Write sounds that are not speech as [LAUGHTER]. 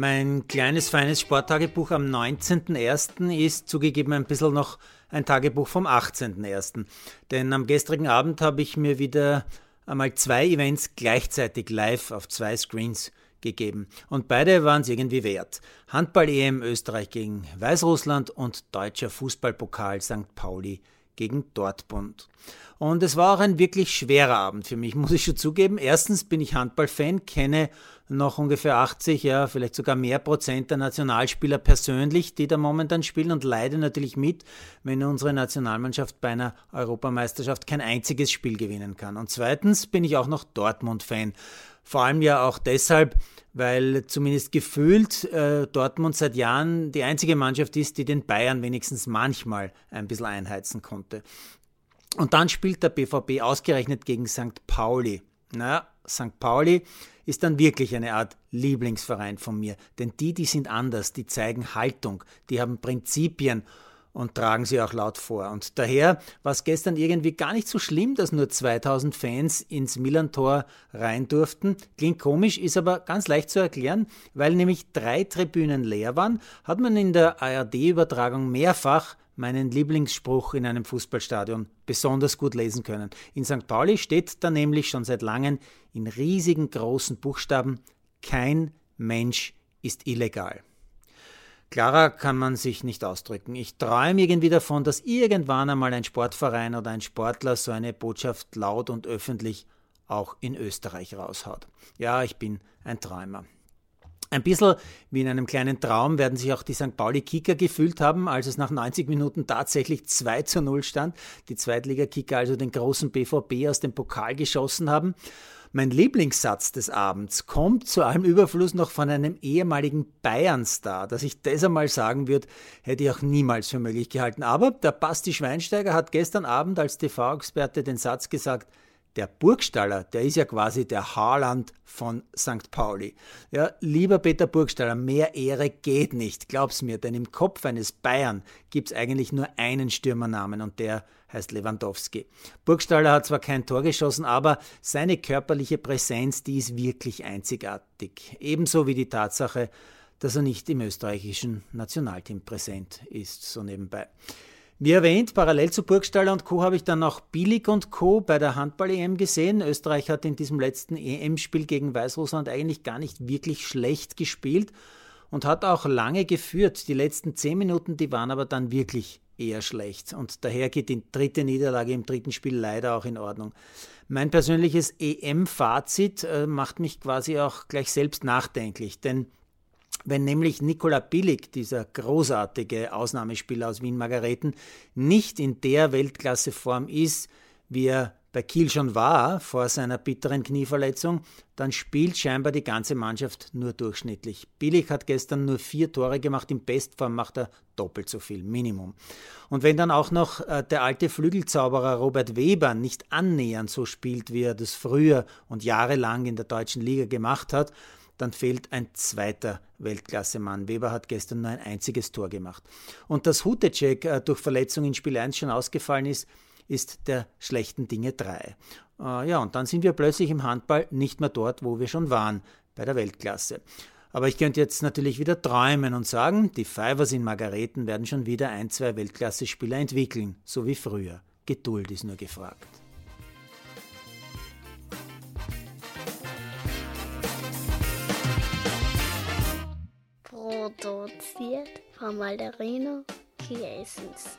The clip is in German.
Mein kleines, feines Sporttagebuch am 19.01. ist zugegeben ein bisschen noch ein Tagebuch vom 18.01. Denn am gestrigen Abend habe ich mir wieder einmal zwei Events gleichzeitig live auf zwei Screens gegeben. Und beide waren es irgendwie wert. Handball-EM Österreich gegen Weißrussland und Deutscher Fußballpokal St. Pauli gegen Dortmund. Und es war auch ein wirklich schwerer Abend für mich, [LAUGHS] muss ich schon zugeben. Erstens bin ich Handballfan, kenne noch ungefähr 80, ja, vielleicht sogar mehr Prozent der Nationalspieler persönlich, die da momentan spielen und leide natürlich mit, wenn unsere Nationalmannschaft bei einer Europameisterschaft kein einziges Spiel gewinnen kann. Und zweitens bin ich auch noch Dortmund-Fan. Vor allem ja auch deshalb, weil zumindest gefühlt äh, Dortmund seit Jahren die einzige Mannschaft ist, die den Bayern wenigstens manchmal ein bisschen einheizen konnte. Und dann spielt der BVB ausgerechnet gegen St. Pauli. Naja, St. Pauli ist dann wirklich eine Art Lieblingsverein von mir. Denn die, die sind anders, die zeigen Haltung, die haben Prinzipien und tragen sie auch laut vor. Und daher war es gestern irgendwie gar nicht so schlimm, dass nur 2000 Fans ins Millantor rein durften. Klingt komisch, ist aber ganz leicht zu erklären, weil nämlich drei Tribünen leer waren, hat man in der ARD-Übertragung mehrfach meinen Lieblingsspruch in einem Fußballstadion besonders gut lesen können. In St. Pauli steht da nämlich schon seit langem in riesigen großen Buchstaben kein Mensch ist illegal. Klarer kann man sich nicht ausdrücken. Ich träume irgendwie davon, dass irgendwann einmal ein Sportverein oder ein Sportler so eine Botschaft laut und öffentlich auch in Österreich raushaut. Ja, ich bin ein Träumer. Ein bisschen wie in einem kleinen Traum werden sich auch die St. Pauli-Kicker gefühlt haben, als es nach 90 Minuten tatsächlich 2 zu 0 stand. Die Zweitliga-Kicker also den großen BVB aus dem Pokal geschossen haben. Mein Lieblingssatz des Abends kommt zu allem Überfluss noch von einem ehemaligen Bayern-Star. Dass ich das einmal sagen würde, hätte ich auch niemals für möglich gehalten. Aber der Basti Schweinsteiger hat gestern Abend als TV-Experte den Satz gesagt, der Burgstaller, der ist ja quasi der Haarland von St. Pauli. Ja, lieber Peter Burgstaller, mehr Ehre geht nicht, glaub's mir, denn im Kopf eines Bayern gibt's eigentlich nur einen Stürmernamen und der heißt Lewandowski. Burgstaller hat zwar kein Tor geschossen, aber seine körperliche Präsenz, die ist wirklich einzigartig. Ebenso wie die Tatsache, dass er nicht im österreichischen Nationalteam präsent ist, so nebenbei. Wie erwähnt, parallel zu Burgstaller und Co. habe ich dann auch Billig und Co. bei der Handball-EM gesehen. Österreich hat in diesem letzten EM-Spiel gegen Weißrussland eigentlich gar nicht wirklich schlecht gespielt und hat auch lange geführt. Die letzten zehn Minuten, die waren aber dann wirklich eher schlecht. Und daher geht die dritte Niederlage im dritten Spiel leider auch in Ordnung. Mein persönliches EM-Fazit äh, macht mich quasi auch gleich selbst nachdenklich, denn wenn nämlich Nikola Billig, dieser großartige Ausnahmespieler aus Wien-Margareten, nicht in der Weltklasseform ist, wie er bei Kiel schon war vor seiner bitteren Knieverletzung, dann spielt scheinbar die ganze Mannschaft nur durchschnittlich. Billig hat gestern nur vier Tore gemacht, in Bestform macht er doppelt so viel, Minimum. Und wenn dann auch noch äh, der alte Flügelzauberer Robert Weber nicht annähernd so spielt, wie er das früher und jahrelang in der deutschen Liga gemacht hat, dann fehlt ein zweiter Weltklasse-Mann. Weber hat gestern nur ein einziges Tor gemacht. Und dass Hutecek äh, durch Verletzung in Spiel 1 schon ausgefallen ist, ist der schlechten Dinge 3. Äh, ja, und dann sind wir plötzlich im Handball nicht mehr dort, wo wir schon waren, bei der Weltklasse. Aber ich könnte jetzt natürlich wieder träumen und sagen, die Fivers in Margareten werden schon wieder ein, zwei Weltklasse-Spieler entwickeln, so wie früher. Geduld ist nur gefragt. Produziert von Malderino Chiesens.